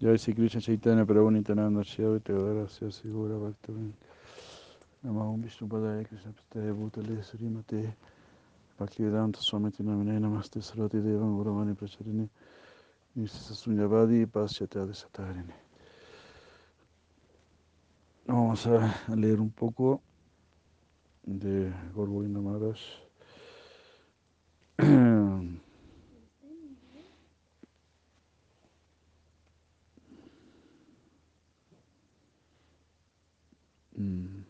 Jai Sri Krishna Chaitanya Prabhu Nityananda Shri Advaita Gadadara Sigura Bhaktivinoda Namo Vishnu Padaya Krishna Pistaya Bhutale Srimate Bhaktivedanta Swami Tinamine Namaste Sarvati Devam Guravani Pracharini Nisi Sunyavadi Paschata Desatarini Vamos a leer un poco de Gorgovinda Maharaj. Mm.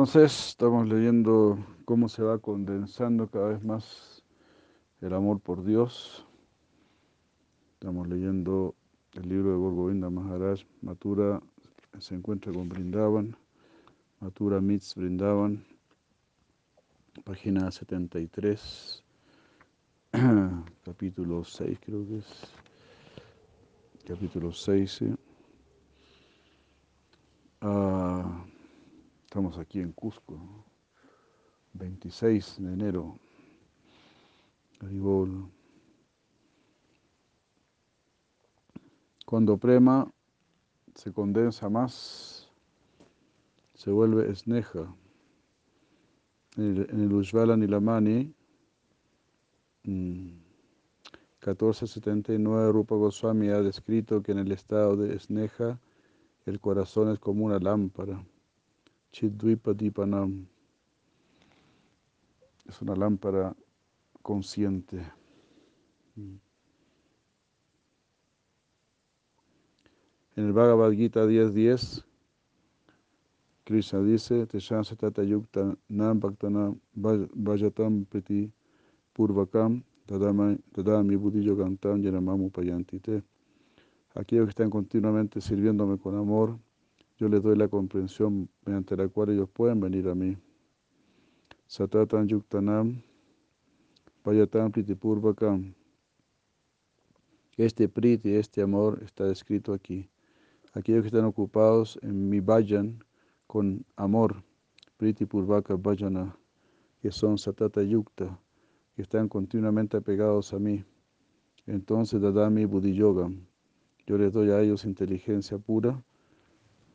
Entonces estamos leyendo cómo se va condensando cada vez más el amor por Dios. Estamos leyendo el libro de Gorgovinda Maharaj, Matura se encuentra con Brindavan, Matura Mitz Brindavan, página 73, capítulo 6 creo que es, capítulo 6, ¿sí? Ah, aquí en Cusco, 26 de enero. Cuando prema se condensa más, se vuelve esneja. En el, en Nilamani, 1479, Rupa Goswami ha descrito que en el estado de esneja el corazón es como una lámpara. Chidvipa Dipanam. Es una lámpara consciente. En el Bhagavad Gita 10.10, Krishna dice, Teshan Satata Yukta Nam Bhaktanam Vajatam Priti Purvakam Tadami Buddhi Yogantam Yanamamu Payantite. Aquellos que están continuamente sirviéndome con amor, yo les doy la comprensión mediante la cual ellos pueden venir a mí. Satatan Yuktanam Vajatam Priti Purvakam. Este priti, este amor está descrito aquí. Aquellos que están ocupados en mi vayan con amor, priti purvaka vajana, que son satata yukta, que están continuamente apegados a mí. Entonces, dadami buddhi yoga, yo les doy a ellos inteligencia pura,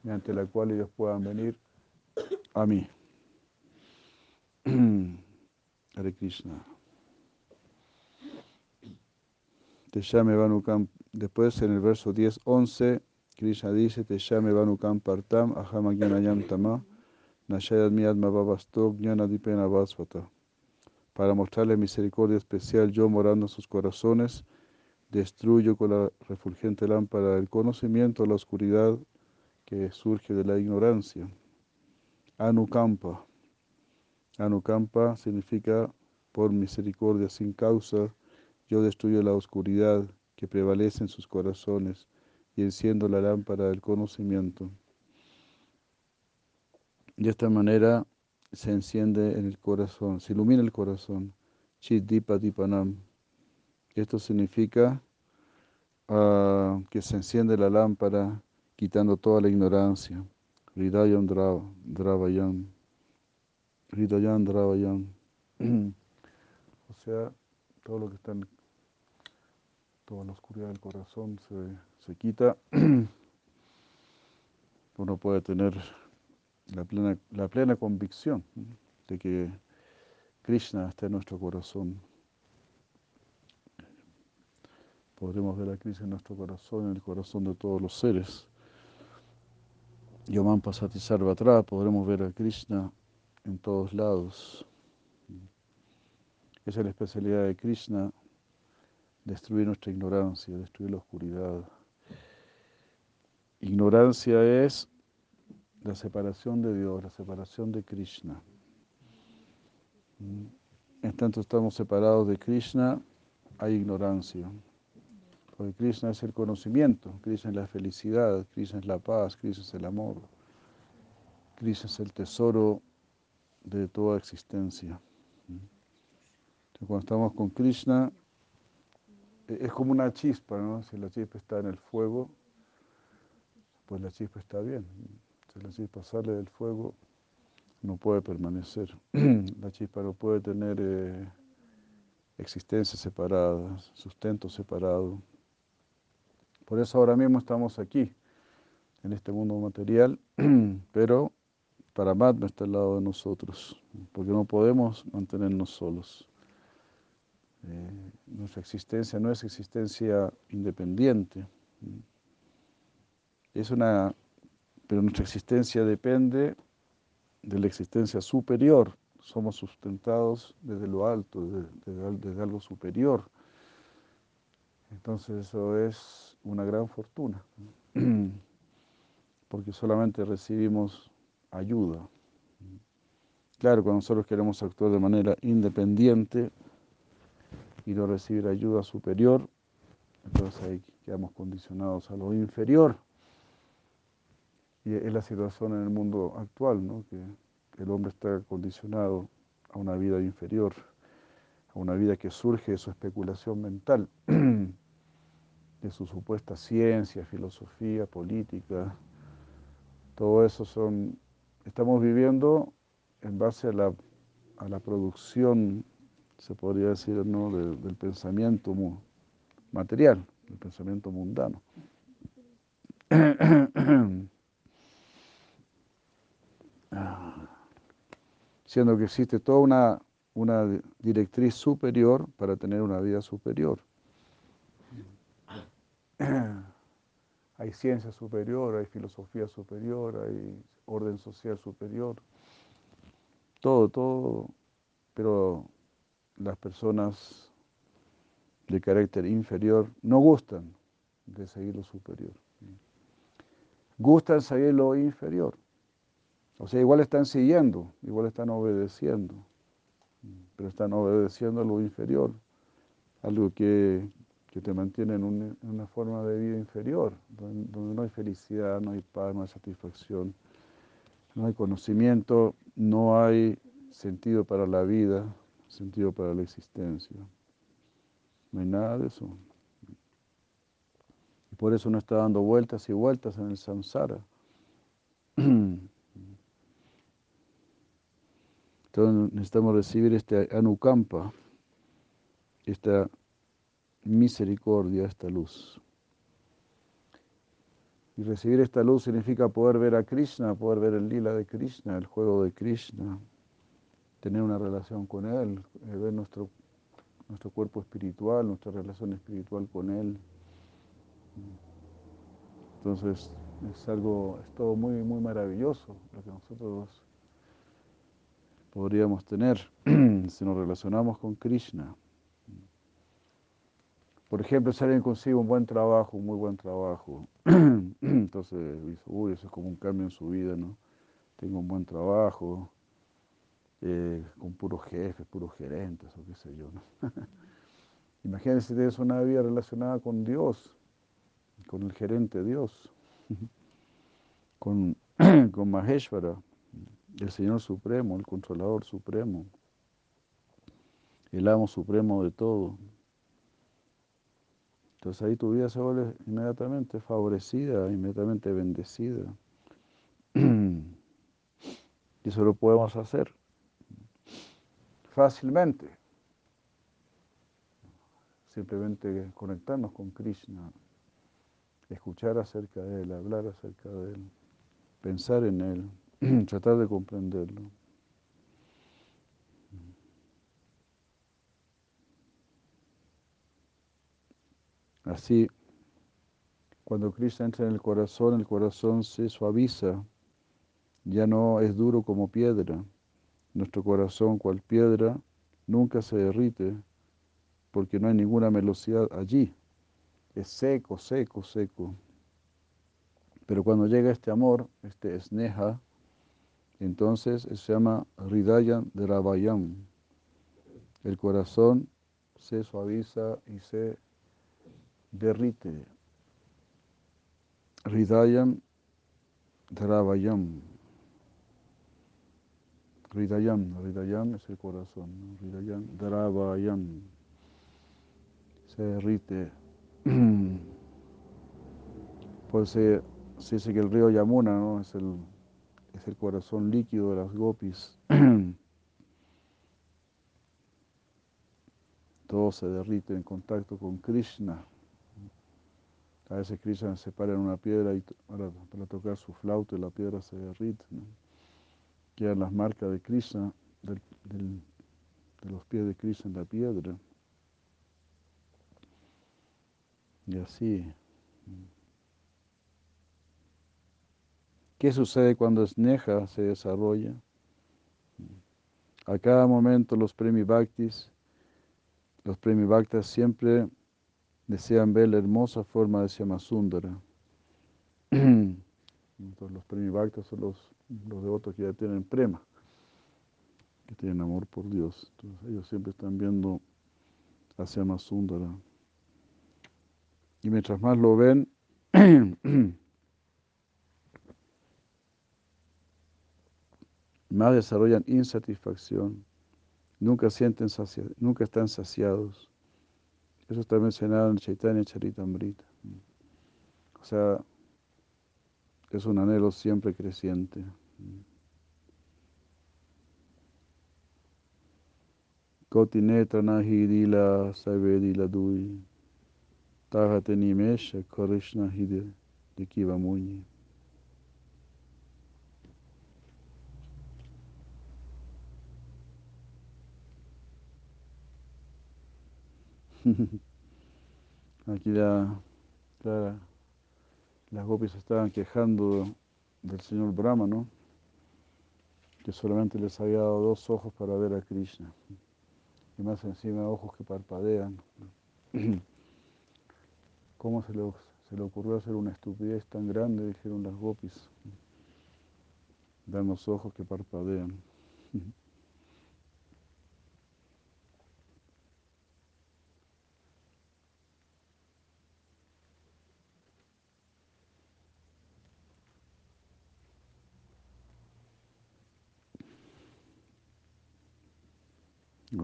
mediante la cual ellos puedan venir a mí. Hare Krishna. Teshame Vanukam. Después en el verso 10, 11, Krishna dice, Teshame Vanukam Partam, Ahama Gyanayam Tama, Nashayad Miyadma Babastok, Dipena Vasvata. Para mostrarle misericordia especial, yo morando en sus corazones, destruyo con la refulgente lámpara del conocimiento la oscuridad que surge de la ignorancia. Anukampa. Anukampa significa por misericordia sin causa, yo destruyo la oscuridad que prevalece en sus corazones y enciendo la lámpara del conocimiento. De esta manera se enciende en el corazón, se ilumina el corazón. Chidipa Dipanam. Esto significa uh, que se enciende la lámpara quitando toda la ignorancia. Hridayam Dravayam. Hridayam Dravayam. o sea, todo lo que está en toda la oscuridad del corazón se, se quita. Uno puede tener la plena, la plena convicción de que Krishna está en nuestro corazón. Podremos ver a Krishna en nuestro corazón, en el corazón de todos los seres. Yomam Pasati Sarvatra, podremos ver a Krishna en todos lados. Esa es la especialidad de Krishna, destruir nuestra ignorancia, destruir la oscuridad. Ignorancia es la separación de Dios, la separación de Krishna. En tanto estamos separados de Krishna, hay ignorancia. Porque Krishna es el conocimiento, Krishna es la felicidad, Krishna es la paz, Krishna es el amor. Krishna es el tesoro de toda existencia. Entonces, cuando estamos con Krishna, es como una chispa, ¿no? Si la chispa está en el fuego, pues la chispa está bien. Si la chispa sale del fuego, no puede permanecer. La chispa no puede tener eh, existencia separada, sustento separado. Por eso ahora mismo estamos aquí, en este mundo material, pero para no está al lado de nosotros, porque no podemos mantenernos solos. Eh, nuestra existencia no es existencia independiente. Es una, pero nuestra existencia depende de la existencia superior. Somos sustentados desde lo alto, desde, algo superior. Entonces eso es una gran fortuna, porque solamente recibimos ayuda. Claro, cuando nosotros queremos actuar de manera independiente y no recibir ayuda superior, entonces ahí quedamos condicionados a lo inferior. Y es la situación en el mundo actual, ¿no? que el hombre está condicionado a una vida inferior, a una vida que surge de su especulación mental, de su supuesta ciencia, filosofía, política. Todo eso son, estamos viviendo en base a la, a la producción, se podría decir, ¿no? del pensamiento material, del pensamiento mundano. Siendo que existe toda una, una directriz superior para tener una vida superior. Hay ciencia superior, hay filosofía superior, hay orden social superior. Todo, todo. Pero las personas de carácter inferior no gustan de seguir lo superior. Gustan seguir lo inferior. O sea, igual están siguiendo, igual están obedeciendo, pero están obedeciendo a lo inferior, algo que, te mantiene en, una forma de vida inferior, donde, donde, no hay felicidad, no hay paz, no hay satisfacción, no hay conocimiento, no hay sentido para la vida, sentido para la existencia. No hay nada de eso. Y por eso no está dando vueltas y vueltas en el samsara. Entonces necesitamos recibir este anukampa, esta misericordia, esta luz. Y recibir esta luz significa poder ver a Krishna, poder ver el lila de Krishna, el juego de Krishna, tener una relación con Él, eh, ver nuestro, nuestro cuerpo espiritual, nuestra relación espiritual con Él. Entonces es algo, es todo muy, muy maravilloso lo que nosotros podríamos tener si nos relacionamos con Krishna. Por ejemplo, si alguien consigue un buen trabajo, un muy buen trabajo, entonces uy, eso es como un cambio en su vida, ¿no? Tengo un buen trabajo, eh, con puros jefes, puros gerentes, o qué sé yo, ¿no? Imagínense si tienes una vida relacionada con Dios, con el gerente Dios, con, con Maheshvara, el Señor Supremo, el Controlador Supremo, el Amo Supremo de todo. Entonces ahí tu vida se vuelve inmediatamente favorecida, inmediatamente bendecida. Y eso lo podemos hacer fácilmente. Simplemente conectarnos con Krishna, escuchar acerca de Él, hablar acerca de Él, pensar en Él. tratar de comprenderlo. Así, cuando Cristo entra en el corazón, el corazón se suaviza, ya no es duro como piedra. Nuestro corazón, cual piedra, nunca se derrite, porque no hay ninguna velocidad allí. Es seco, seco, seco. Pero cuando llega este amor, este esneja, entonces se llama Hridayan Dravayam. El corazón se suaviza y se derrite. Hridayam Dravayam. Hridayam, Hridayam es el corazón. Hridayam Dravayam. Se derrite. Pues se, se dice que el río Yamuna ¿no? es el es el corazón líquido de las gopis. Todo se derrite en contacto con Krishna. A veces Krishna se para en una piedra y para, tocar su flauta y la piedra se derrite. Quedan las marcas de Krishna, de los pies de Krishna en la piedra. Y así. ¿Qué sucede cuando Sneha se desarrolla? A cada momento los premi bhaktis, los premi bhaktas siempre desean ver la hermosa forma de Syamasundara. Entonces los premi bhaktas son los, los devotos que ya tienen prema, que tienen amor por Dios. Entonces ellos siempre están viendo a Syamasundara. Y mientras más lo ven, más desarrollan insatisfacción, nunca sienten nunca están saciados. Eso está mencionado en Chaitanya Charitamrita. O sea, es un anhelo siempre creciente. Kotinetra nahidila savedila dui. Tahate nimesha Krishna hide de Kiva Muni. Aquí la, las gopis estaban quejando del señor Brahma, ¿no? Que solamente les había dado dos ojos para ver a Krishna. Y más encima ojos que parpadean. ¿Cómo se le, se le ocurrió hacer una estupidez tan grande? Dijeron las gopis. Dan los ojos que parpadean.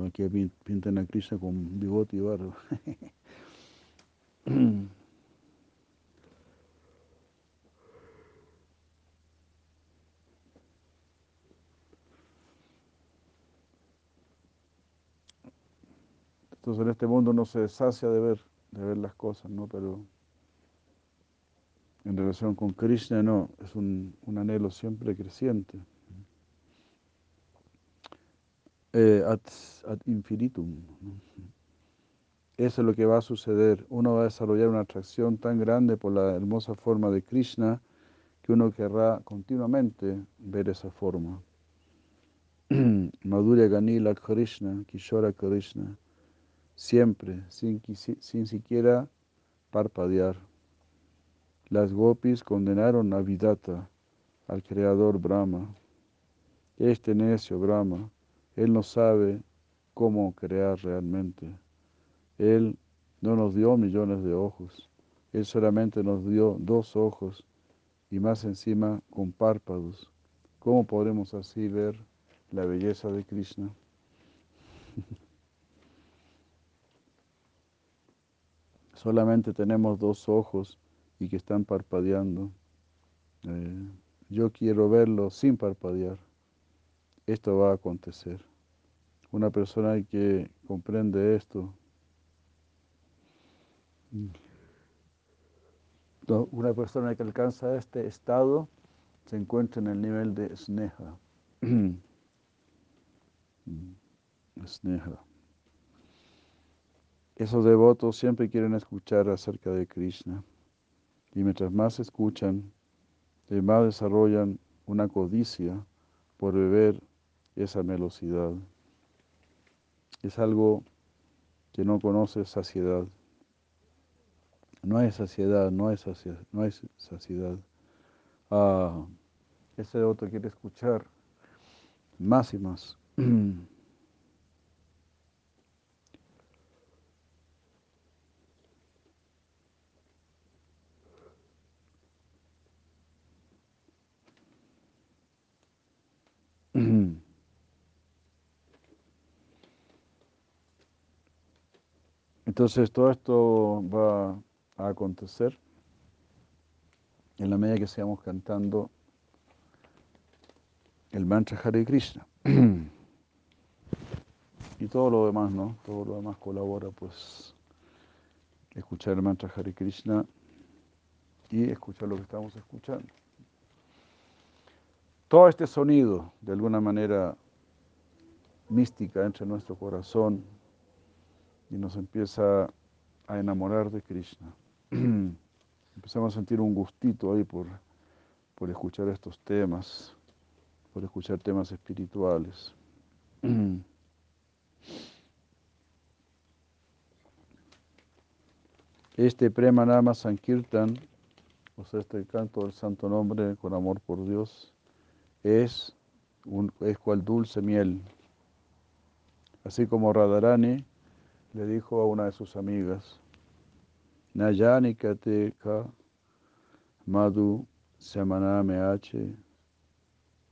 Aquí pintan a Krishna con bigote y barba. Entonces en este mundo no se deshacia de ver, de ver las cosas, ¿no? Pero en relación con Krishna no, es un anhelo siempre creciente eh, ad, infinitum. Eso es lo que va a suceder. Uno va a desarrollar una atracción tan grande por la hermosa forma de Krishna que uno querrá continuamente ver esa forma. Madhurya Ganila Krishna, Kishora Krishna, siempre, sin, sin siquiera parpadear. Las gopis condenaron a Vidata, al creador Brahma. Este necio Brahma él no sabe cómo crear realmente. Él no nos dio millones de ojos. Él solamente nos dio dos ojos y más encima con párpados. ¿Cómo podremos así ver la belleza de Krishna? solamente tenemos dos ojos y que están parpadeando. Eh, yo quiero verlo sin parpadear esto va a acontecer. Una persona que comprende esto, una persona que alcanza este estado se encuentra en el nivel de sneha. sneha. Esos devotos siempre quieren escuchar acerca de Krishna. Y mientras más escuchan, más desarrollan una codicia por beber esa velocidad. Es algo que no conoce saciedad. No hay saciedad, no hay saciedad, no hay saciedad. Ah, ese otro quiere escuchar más y más. Entonces todo esto va a acontecer en la medida que sigamos cantando el mantra Hare Krishna. y todo lo demás, ¿no? Todo lo demás colabora, pues, escuchar el mantra Hare Krishna y escuchar lo que estamos escuchando. Todo este sonido, de alguna manera mística, entra en nuestro corazón y nos empieza a enamorar de Krishna. Empezamos a sentir un gustito ahí por, por escuchar estos temas, por escuchar temas espirituales. Este Premanama Sankirtan, o sea, este canto del santo nombre con amor por Dios, es, un, es cual dulce miel. Así como Radharani le dijo a una de sus amigas, Nayani Kateka Madhu Samaname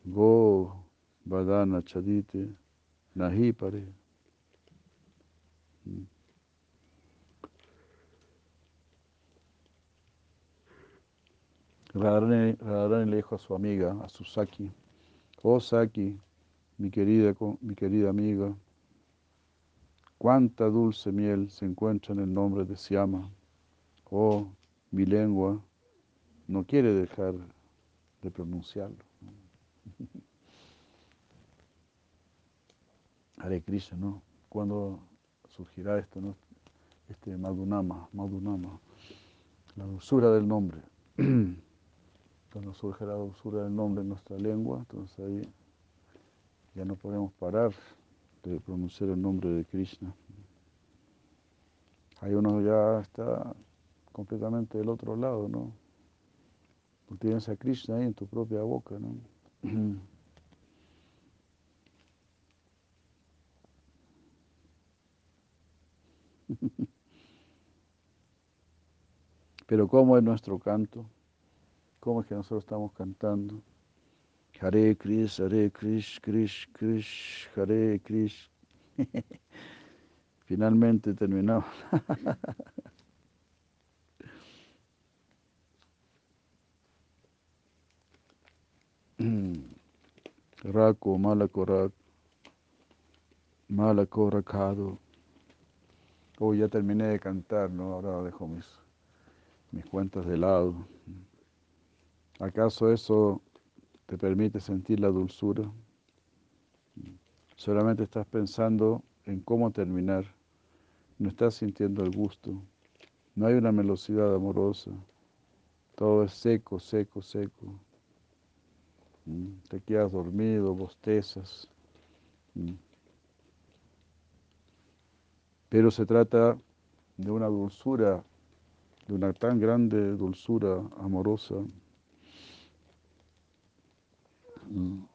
Go Badana Chadite Nahi Pare. Mm. Radharani le dijo a su amiga, a su Saki, oh Saki, mi querida, mi querida amiga, cuánta dulce miel se encuentra en el nombre de Siama. Oh, mi lengua no quiere dejar de pronunciarlo. Hare Krishna, ¿no? ¿Cuándo surgirá esto, no? Este Madhunama, Madhunama, la dulzura del nombre. Cuando surge la dulzura del nombre en nuestra lengua, entonces ahí ya no podemos parar de pronunciar el nombre de Krishna. Ahí uno ya está completamente del otro lado, ¿no? Tú tienes a Krishna ahí en tu propia boca, ¿no? Pero ¿cómo es nuestro canto? ¿Cómo es que nosotros estamos cantando? Hare Krish, Hare Krish, Krish, Krish, Hare Krish. Finalmente terminamos. Raco, malaco, malaco, racado. Oh, ya terminé de cantar, ¿no? Ahora dejo mis, mis cuentas de lado. ¿Acaso eso te permite sentir la dulzura? Solamente estás pensando en cómo terminar. No estás sintiendo el gusto. No hay una velocidad amorosa. Todo es seco, seco, seco. Mm, te quedas dormido, bostezas. Mm. Pero se trata de una dulzura, de una tan grande dulzura amorosa. Mm.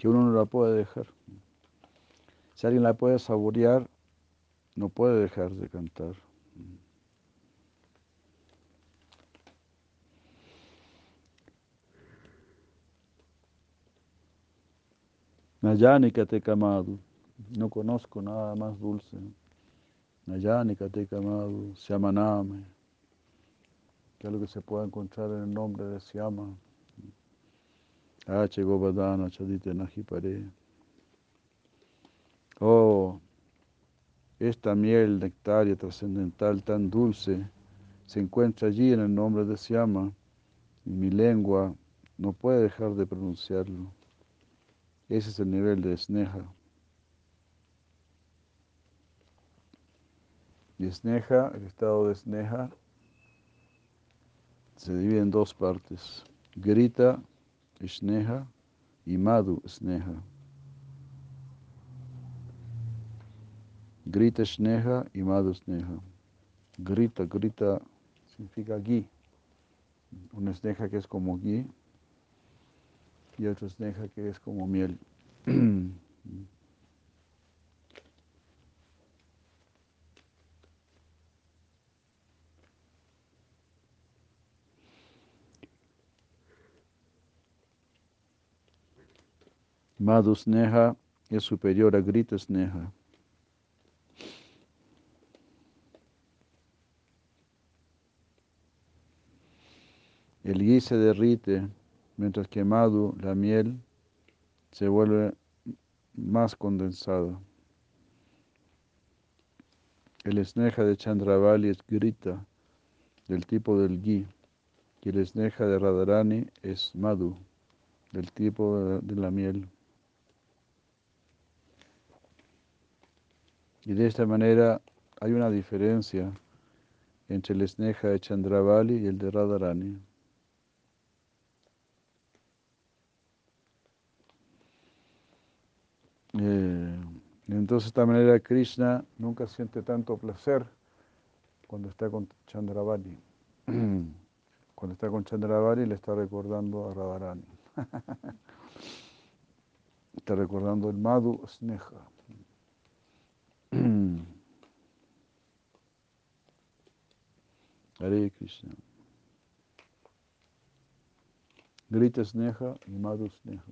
que uno no la puede dejar. Si alguien la puede saborear, no puede dejar de cantar. Nayani te camado, no conozco nada más dulce. Nayani te camado, Siamaname, que es lo que se puede encontrar en el nombre de Siama. H. Govardhana Chadite Najipare. Oh, esta miel nectaria trascendental tan dulce se encuentra allí en el nombre de Siama y mi lengua no puede dejar de pronunciarlo. Ese es el nivel de Sneha. Y Sneha, el estado de Sneha, se divide en dos partes. Grita Sneha y Madhu Sneha. Grita Sneha y Madhu Sneha. Grita, grita significa gui. Una Sneha que es como gui y otra Sneha que es como miel. Madhusneha es superior a Grita Sneha. El ghee se derrite, mientras que Madhu, la miel, se vuelve más condensada. El sneha de Chandravali es grita, del tipo del ghee, y el sneha de Radharani es Madhu, del tipo de la miel. Y de esta manera hay una diferencia entre el sneha de Chandravali y el de Radharani. Eh, entonces, de esta manera, Krishna nunca siente tanto placer cuando está con Chandravali. Cuando está con Chandravali le está recordando a Radharani. está recordando el Madhu Sneha. Hare Krishna. Grita Sneha y Madhu Sneha.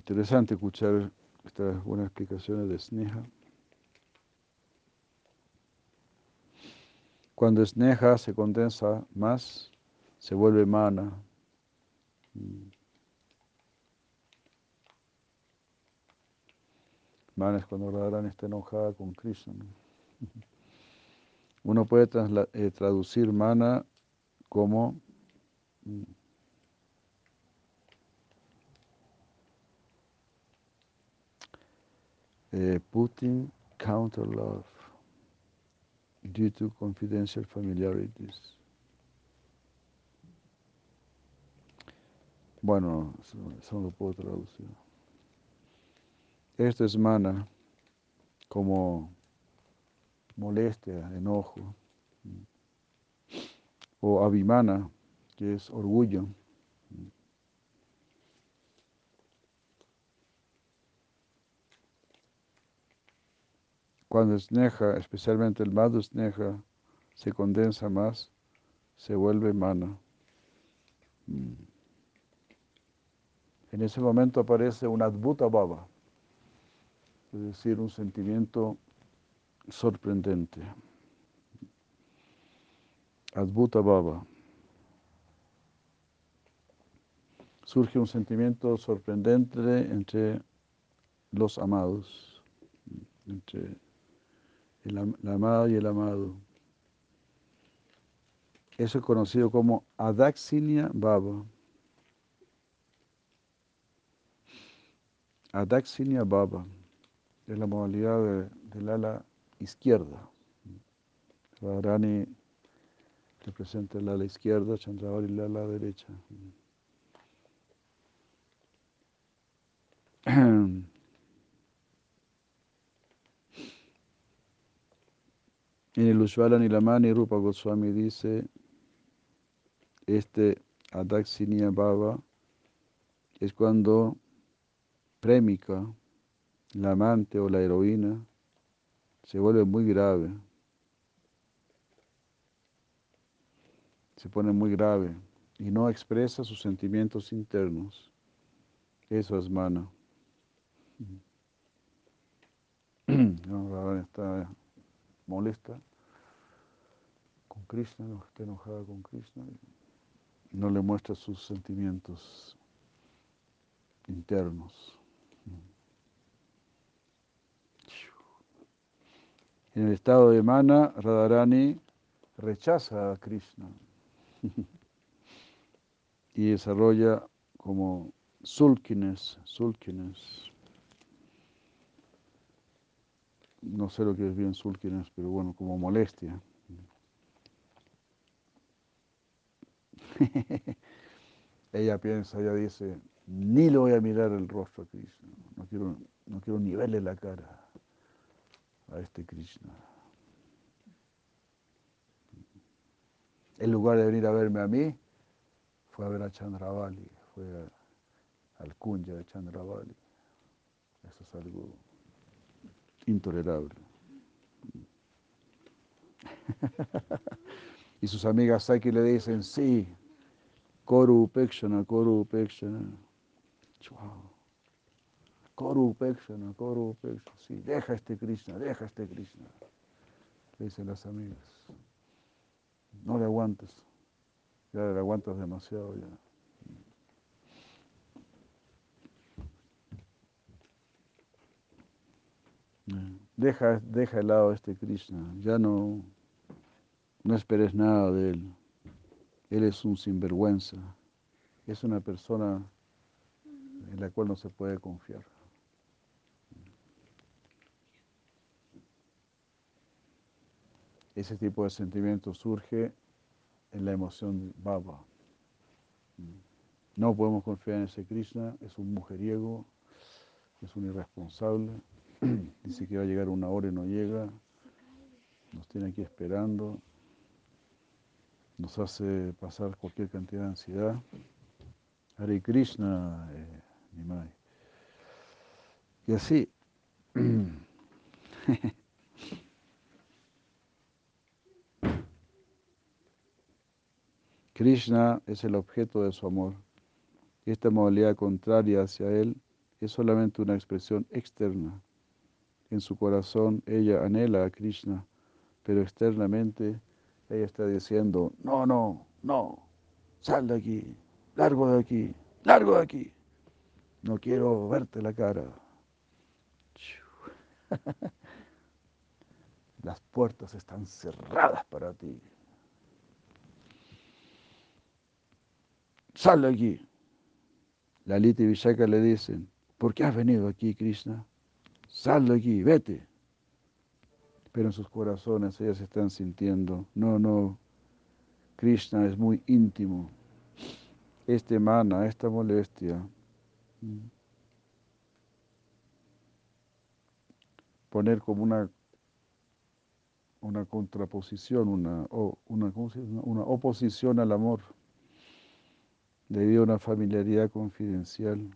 Interesante escuchar estas buenas explicaciones de Sneha. Cuando Sneha se condensa más, se vuelve mana. Mana es cuando Radharani está enojada con Krishna. Uno puede eh, traducir mana como eh, putting counter love due to confidential familiarities. Bueno, eso, lo puedo traducir. Esto es mana como molestia, enojo, o abimana, que es orgullo. Cuando sneha, especialmente el madhu sneha, se condensa más, se vuelve mana. Mm. En ese momento aparece un adbhuta baba, es decir, un sentimiento sorprendente. Adbhuta baba. Surge un sentimiento sorprendente entre los amados, entre la amada y el amado. Eso es conocido como Adaxinia Baba. Adaxinia Baba es la modalidad del ala izquierda. Radharani representa el ala izquierda, Chandravari el ala derecha. En el Ushvala Nilamani Rupa Goswami dice, este Adaxinia Baba es cuando Premika, la amante o la heroína, se vuelve muy grave, se pone muy grave y no expresa sus sentimientos internos. Eso es mana. Está molesta con Krishna, no está enojada con Krishna, no le muestra sus sentimientos internos. En el estado de mana, Radharani rechaza a Krishna y desarrolla como sulkines, sulkines. No sé lo que es bien sulkines, pero bueno, como molestia. ella piensa, ella dice, ni le voy a mirar el rostro a Krishna, no quiero, no quiero ni verle la cara a este Krishna. En lugar de venir a verme a mí, fue a ver a Chandravali, fue al Kunja de Chandravali. Eso es algo intolerable. y sus amigas Saki le dicen, sí, Koru Upekshana, Koru Upekshana. Wow. Koru Pekshana, Koru Pekshana. Sí, deja este Krishna, deja este Krishna. Le dicen las amigas. No le aguantes. Ya le aguantas demasiado ya. Deja, deja de lado este Krishna, ya no, no esperes nada de él. Él es un sinvergüenza, es una persona en la cual no se puede confiar. Ese tipo de sentimiento surge en la emoción baba. No podemos confiar en ese Krishna, es un mujeriego, es un irresponsable, dice que va a llegar una hora y no llega, nos tiene aquí esperando, nos hace pasar cualquier cantidad de ansiedad. Hare Krishna, eh, Nimai. Y así, Krishna es el objeto de su amor. Esta modalidad contraria hacia él es solamente una expresión externa. En su corazón ella anhela a Krishna, pero externamente ella está diciendo, no, no, no, sal de aquí, largo de aquí, largo de aquí. No quiero verte la cara. Las puertas están cerradas para ti. sal de aquí. Lalita y Vishaka le dicen, ¿por qué has venido aquí, Krishna? Sal de aquí, vete. Pero en sus corazones ellas están sintiendo, no, no, Krishna es muy íntimo. Este mana, esta molestia, poner como una, una contraposición, una, una, una oposición al amor debido a una familiaridad confidencial.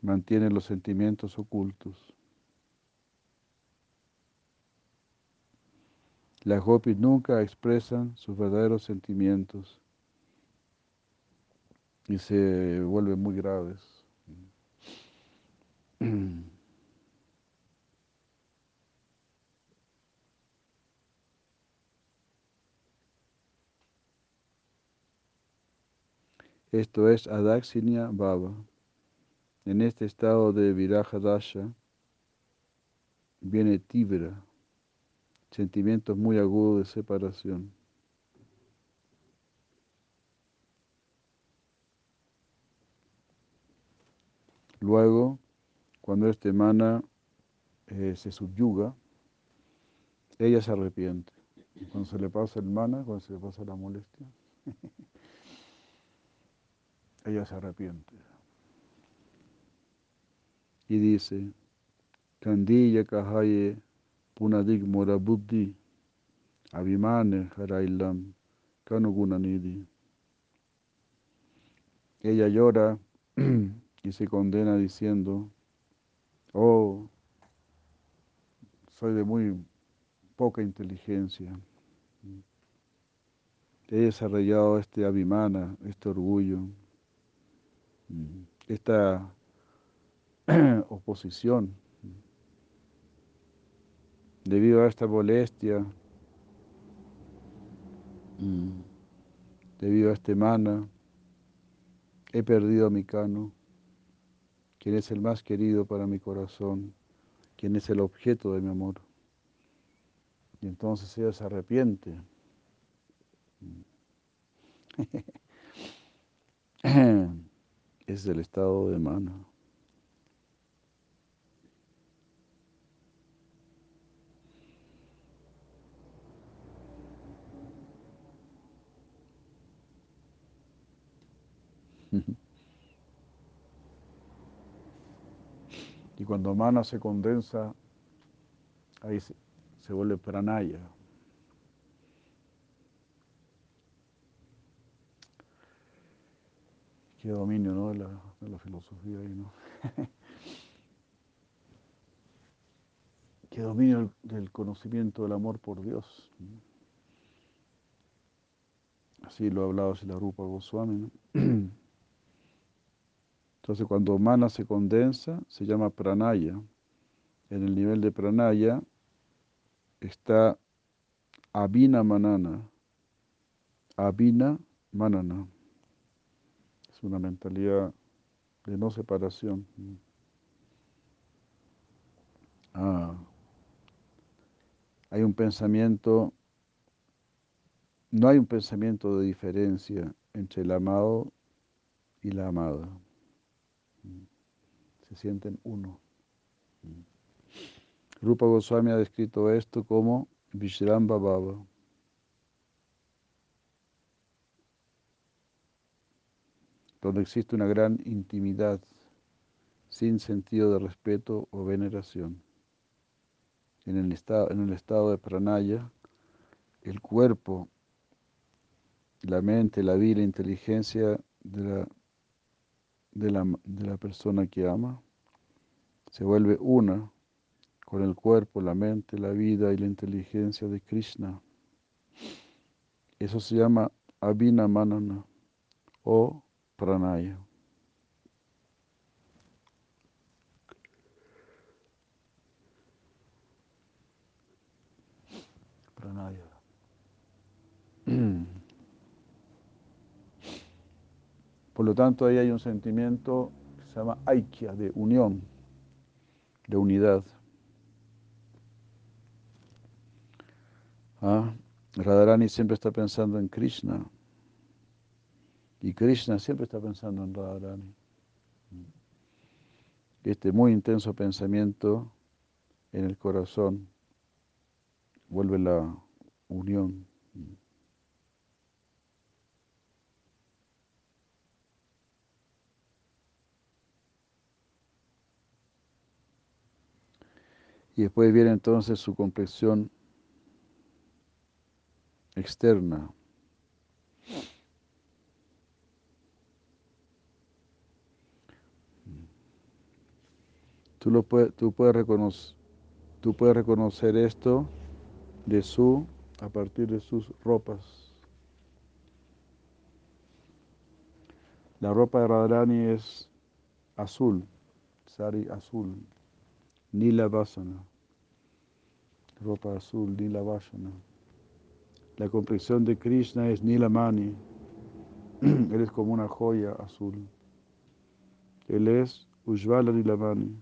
Mantiene los sentimientos ocultos. Las gopis nunca expresan sus verdaderos sentimientos y se vuelven muy graves. Esto es Adaxinia Baba. En este estado de Viraja Dasha viene Tibra, sentimientos muy agudos de separación. Luego, cuando este mana eh, se subyuga, ella se arrepiente. Cuando se le pasa el mana, cuando se le pasa la molestia. ella se arrepiente. Y dice, Kandilla kahaye punadik mora buddhi abhimane harailam kanugunanidi. Ella llora y se condena diciendo, oh, soy de muy poca inteligencia. He desarrollado este abhimana, este orgullo. Esta oposición debido a esta molestia, mm, debido a este mana, he perdido a mi cano, quien es el más querido para mi corazón, quien es el objeto de mi amor. Y entonces ella se arrepiente. es el estado de mano. Y cuando mana se condensa, ahí se, vuelve pranaya. Qué dominio ¿no? de, la, de la filosofía ahí, ¿no? Qué dominio del conocimiento del amor por Dios. Así lo ha hablado la Rupa Goswami, ¿no? Entonces cuando mana se condensa, se llama pranaya. En el nivel de pranaya está abina manana. Abina manana. Es una mentalidad de no separación. Ah. Hay un pensamiento, no hay un pensamiento de diferencia entre el amado y la amada. Se sienten uno. Rupa Goswami ha descrito esto como Vishramba Baba. donde existe una gran intimidad sin sentido de respeto o veneración. En el estado, en el estado de pranaya, el cuerpo, la mente, la vida, la inteligencia de la, de la, de la persona que ama se vuelve una con el cuerpo, la mente, la vida y la inteligencia de Krishna. Eso se llama Abhinamanana o pranaya. Pranaya. Por lo tanto, ahí hay un sentimiento que se llama aikya, de unión, de unidad. ¿Ah? Radharani siempre está pensando en Krishna. Y Krishna siempre está pensando en Radharani. Este muy intenso pensamiento en el corazón vuelve la unión. Y después viene entonces su complexión externa. Tú, lo puedes, tú, puedes reconocer, tú puedes reconocer esto de su, a partir de sus ropas. La ropa de Radharani es azul, sari azul, nila vasana, ropa azul, nila vasana. La complexión de Krishna es nilamani, él es como una joya azul. Él es Ujvala Nilamani.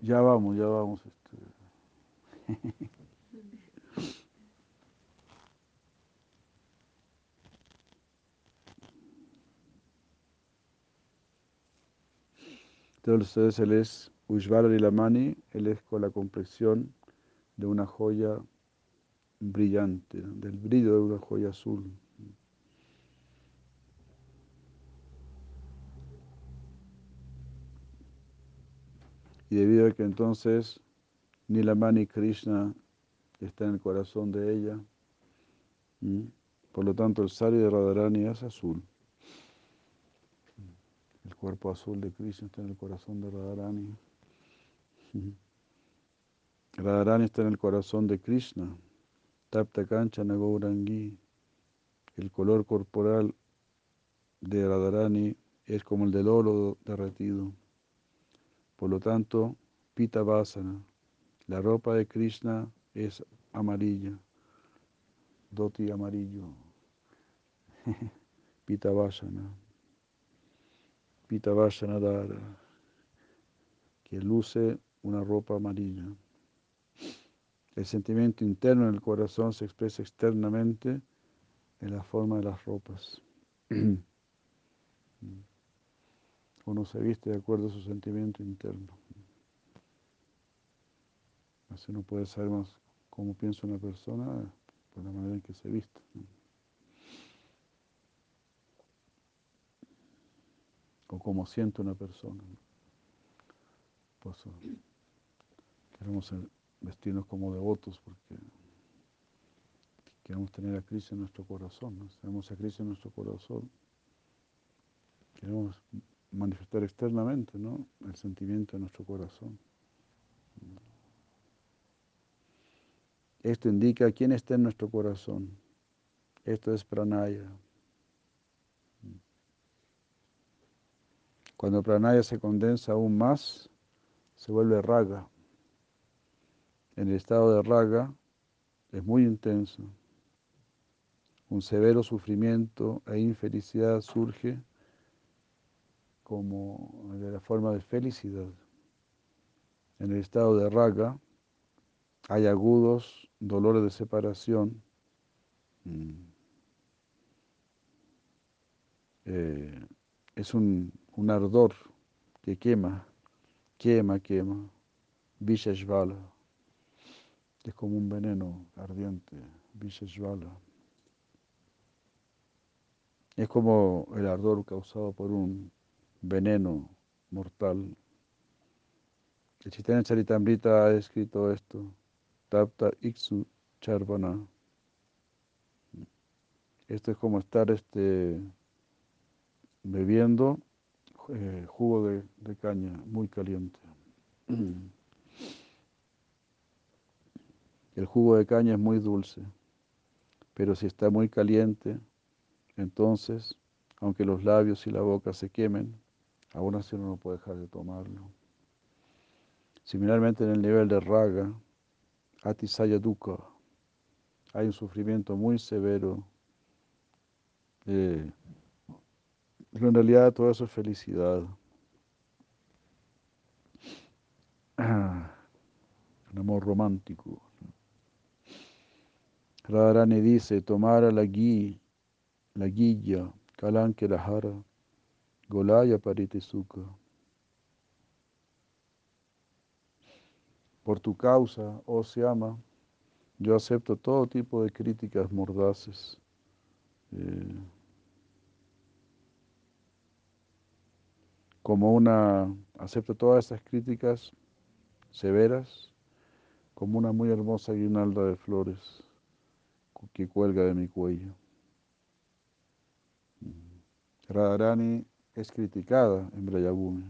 Ya vamos, ya vamos. Este. Entonces él es Ujvala Lilamani, él es con la complexión de una joya brillante, del brillo de una joya azul. Y debido a que entonces Nilamani Krishna está en el corazón de ella, por lo tanto el sari de Radharani es azul. Cuerpo azul de Krishna está en el corazón de Radharani. Radharani está en el corazón de Krishna. Tapta Kanchana Gaurangi. El color corporal de Radharani es como el del oro derretido. Por lo tanto, Pita Vasana, la ropa de Krishna es amarilla, doti amarillo, Pita Vasana, Pita Vasana Dara, que luce una ropa amarilla. El sentimiento interno en el corazón se expresa externamente en la forma de las ropas. Uno se viste de acuerdo a su sentimiento interno. Así uno puede saber más cómo piensa una persona por la manera en que se viste. O cómo siente una persona. Por eso queremos vestirnos como devotos porque queremos tener a Cristo en nuestro corazón. ¿no? Tenemos a Cristo en nuestro corazón. Queremos manifestar externamente ¿no? el sentimiento de nuestro corazón. Esto indica quién está en nuestro corazón. Esto es pranaya. Cuando pranaya se condensa aún más, se vuelve raga. En el estado de raga es muy intenso. Un severo sufrimiento e infelicidad surge como de la forma de felicidad. En el estado de raga hay agudos dolores de separación. Mm. Eh, es un, un, ardor que quema, quema, quema. Visheshvala. Es como un veneno ardiente. Visheshvala. Es como el ardor causado por un veneno mortal. El Chaitanya Charitamrita ha escrito esto. Tapta Iksu Charvana. Esto es como estar este, bebiendo eh, jugo de, caña muy caliente. El jugo de caña es muy dulce, pero si está muy caliente, entonces, aunque los labios y la boca se quemen, aún así uno no puede dejar de tomarlo. Similarmente en el nivel de raga, atisaya hay un sufrimiento muy severo. Eh, en realidad todo eso es felicidad. un amor romántico. Radharani dice, tomar a la gui, la guilla, kalanke lahara, golaya paritesuka. Por tu causa, oh Siama, yo acepto todo tipo de críticas mordaces. Eh, como una, acepto todas estas críticas severas como una muy hermosa guirnalda de flores que cuelga de mi cuello. Radharani es criticada en Brayabhumi.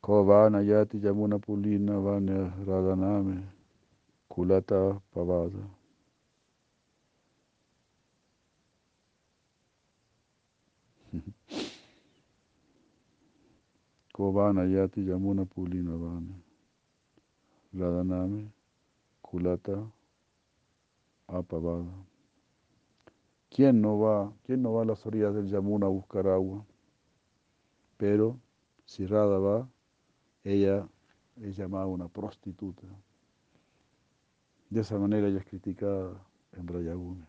Kovana yati yamuna pulina vanya radhaname kulata pavada. Kovana yati yamuna pulina vanya radhaname kulata apavada. ¿Quién no va, quién no va a las orillas del Yamuna a buscar agua? Pero si Radha va, ella es llamada una prostituta. De esa manera ella es criticada en Brayagune.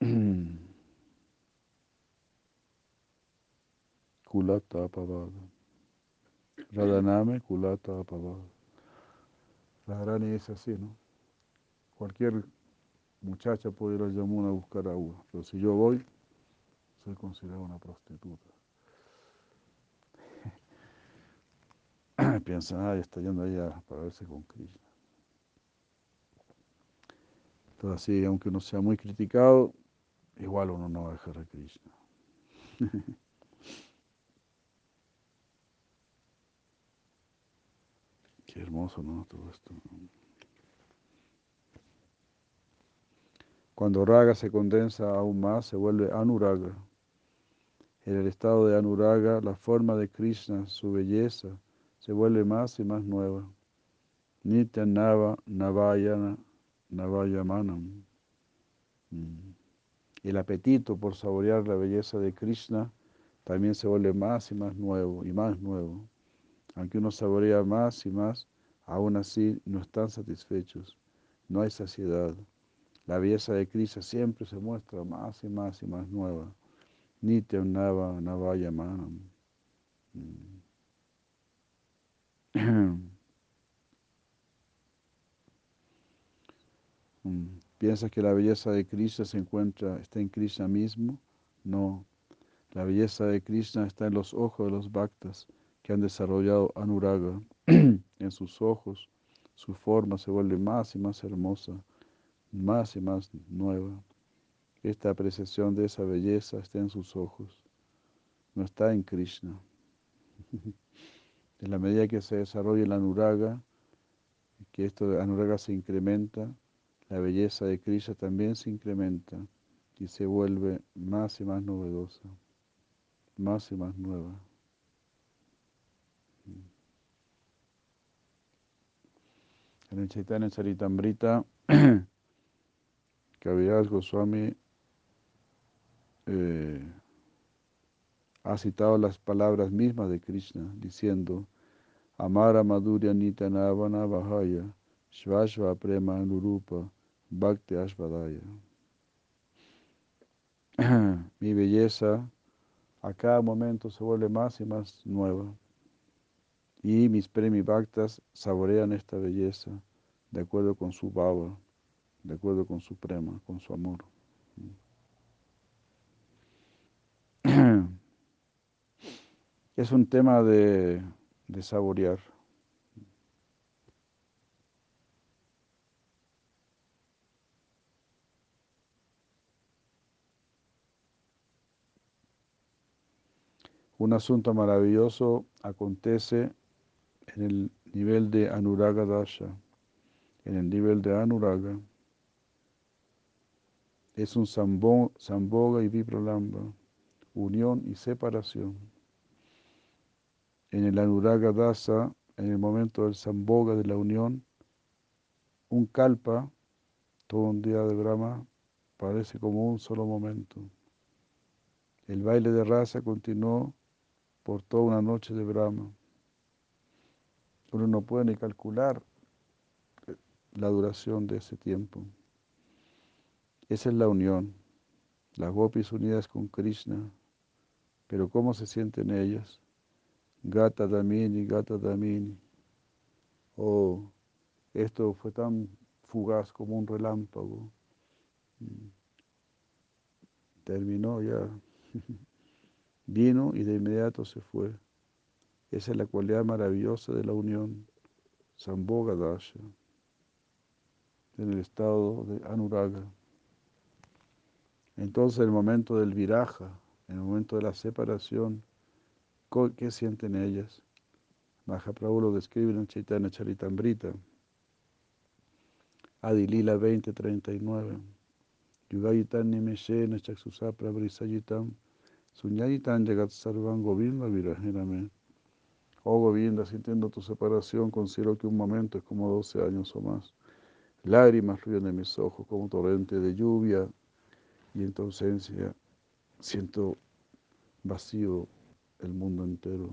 Kulata apavada. Radhaname kulata apavada. Radharani es así, ¿no? Cualquier muchacha puede ir a Yamuna a buscar agua, pero si yo voy, soy considerada una prostituta. Piensan, ah, está yendo allá para verse con Krishna. Entonces, así, aunque uno sea muy criticado, igual uno no va a dejar a Krishna. Qué hermoso, ¿no? Todo esto. Cuando raga se condensa aún más, se vuelve anuraga. En el estado de anuraga, la forma de Krishna, su belleza, se vuelve más y más nueva. Nitya Nava Navayana Navayamanam. Mm. El apetito por saborear la belleza de Krishna también se vuelve más y más nuevo y más nuevo. Aunque uno saborea más y más, aún así no están satisfechos. No hay saciedad. La belleza de Krishna siempre se muestra más y más y más nueva. Nitya Nava Navayamanam. ¿Piensas que la belleza de Krishna se encuentra, está en Krishna mismo? No. La belleza de Krishna está en los ojos de los bhaktas que han desarrollado Anuraga. en sus ojos, su forma se vuelve más y más hermosa más y más nueva. Esta apreciación de esa belleza está en sus ojos, no está en Krishna. En la medida que se desarrolla la nuraga, que esto Anuraga se incrementa, la belleza de Krishna también se incrementa y se vuelve más y más novedosa, más y más nueva. En el Chaitanya Charitamrita, Kaviraj Goswami eh, ha citado las palabras mismas de Krishna, diciendo, Amara Madhurya Nitanavana Bahaya, Shvashva Prema Nurupa, Bhakti Ashvadaya. Mi belleza a cada momento se vuelve más y más nueva. Y mis premi bhaktas saborean esta belleza de acuerdo con su bhava, de acuerdo con su prema, con su amor. Es un tema de, de saborear. Un asunto maravilloso acontece en el nivel de Anuraga Dasha, en el nivel de Anuraga. Es un samboga y vipralamba, unión y separación. En el Anuraga Dasa, en el momento del samboga de la unión, un kalpa, todo un día de Brahma, parece como un solo momento. El baile de raza continuó por toda una noche de Brahma. Uno no puede ni calcular eh, la duración de ese tiempo. Esa es la unión, las gopis unidas con Krishna, pero ¿cómo se sienten ellas? Gata Damini, Gata Damini. Oh, esto fue tan fugaz como un relámpago. Mm. Terminó ya. Vino y de inmediato se fue. Esa es la cualidad maravillosa de la unión. Samboga Dasha, en el estado de Anuraga. Entonces, en el momento del viraja, en el momento de la separación, ¿qué sienten ellas? Mahaprabhu lo describe en Chaitanya Charitambrita, Adilila 2039. Yugayitan Nimeshena Chaksusapra Brisayitam Suñayitan Jagat Sarvan Govinda Virajiname. Oh Govinda, sintiendo tu separación, considero que un momento es como 12 años o más. Lágrimas fluyen de mis ojos como torrente de lluvia y en tu ausencia siento vacío el mundo entero.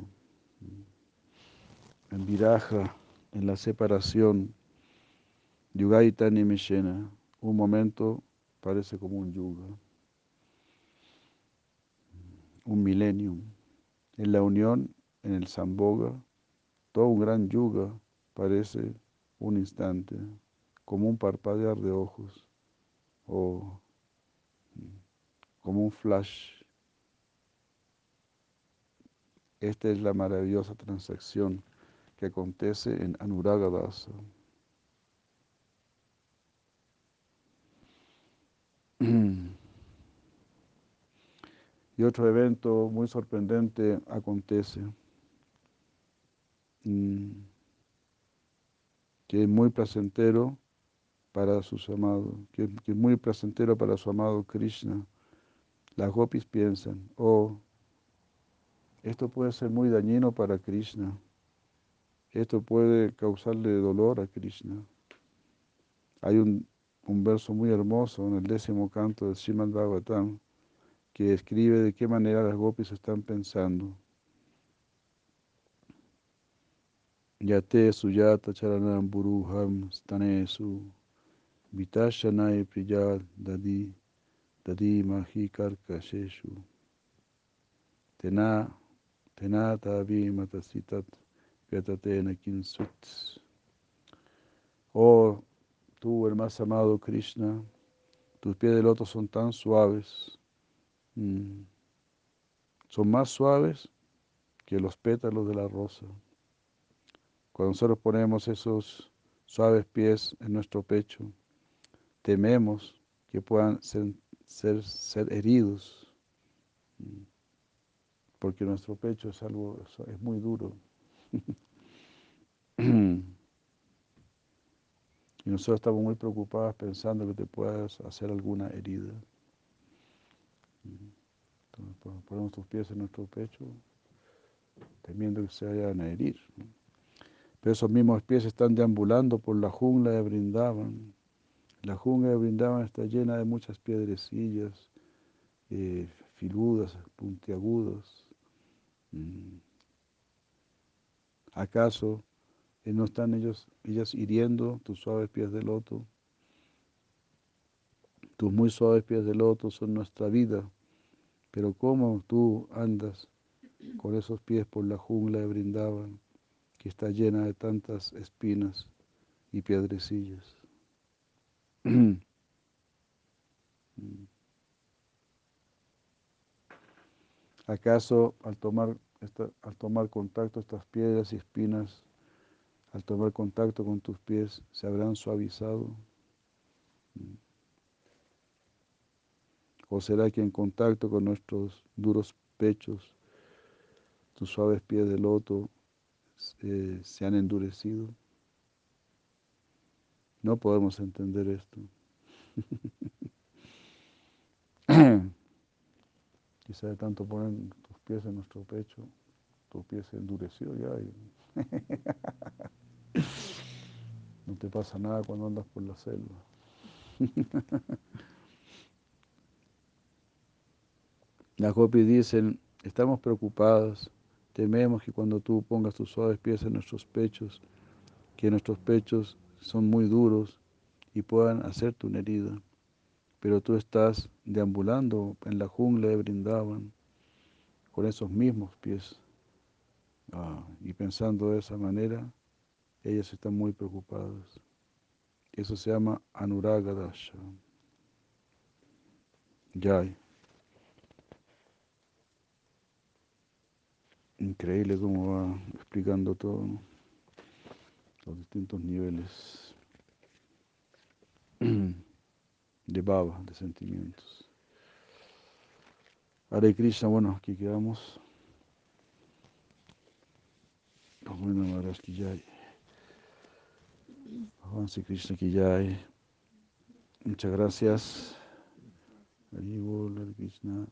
En viraja, en la separación, Yugaitani Mishena, un momento parece como un yuga un milenio. En la unión, en el Samboga, todo un gran yuga parece un instante, como un parpadear de ojos o como un flash. Esta es la maravillosa transacción que acontece en Anuraga Dasa. Y otro evento muy sorprendente acontece, mm, que es muy placentero para su amado, que, es muy placentero para su amado Krishna. Las gopis piensan, oh, esto puede ser muy dañino para Krishna, esto puede causarle dolor a Krishna. Hay un, un verso muy hermoso en el décimo canto del Srimad Bhagavatam, que escribe de qué manera las gopis están pensando. Yate suyata charanam buruham stanesu vitashanai priyad dadi dadi mahi karkasheshu tena tenata matasitat vyatatena kinsut Oh, tú, el más amado Krishna, tus pies de loto son tan suaves Mm. son más suaves que los pétalos de la rosa. Cuando nosotros ponemos esos suaves pies en nuestro pecho, tememos que puedan ser, ser, heridos, mm. porque nuestro pecho es algo, es muy duro. Y nosotros estamos muy preocupados pensando que te puedas hacer alguna herida. Entonces, ponemos tus pies en nuestro pecho, temiendo que se vayan a herir. Pero esos mismos pies están deambulando por la jungla de Brindavan. La jungla de Brindavan está llena de muchas piedrecillas, eh, filudas, puntiagudas. Mm. ¿Acaso eh, no están ellos, ellas hiriendo tus suaves pies de loto? Tus muy suaves pies de loto son nuestra vida, pero ¿cómo tú andas con esos pies por la jungla de Brindavan, que está llena de tantas espinas y piedrecillas? ¿Acaso al tomar, al tomar contacto estas piedras y espinas, al tomar contacto con tus pies, se habrán suavizado? ¿O será que en contacto con nuestros duros pechos, tus suaves pies de loto se han endurecido? No podemos entender esto. Quizá de tanto poner tus pies en nuestro pecho, tu pie se endureció ya no te pasa nada cuando andas por la selva. Las gopis dicen, estamos preocupadas, tememos que cuando tú pongas tus suaves pies en nuestros pechos, que nuestros pechos son muy duros y puedan hacerte una herida pero tú estás deambulando en la jungla de Brindavan con esos mismos pies. Ah, y pensando de esa manera, ellas están muy preocupadas. Eso se llama Anuraga Dasha. Increíble cómo va explicando todo, los distintos niveles. de baba, de sentimientos. Hare Krishna, bueno, aquí quedamos. Bhagwan Maharaj ki jai. Bhagwan Krishna ki jai. Muchas gracias. Hare Krishna.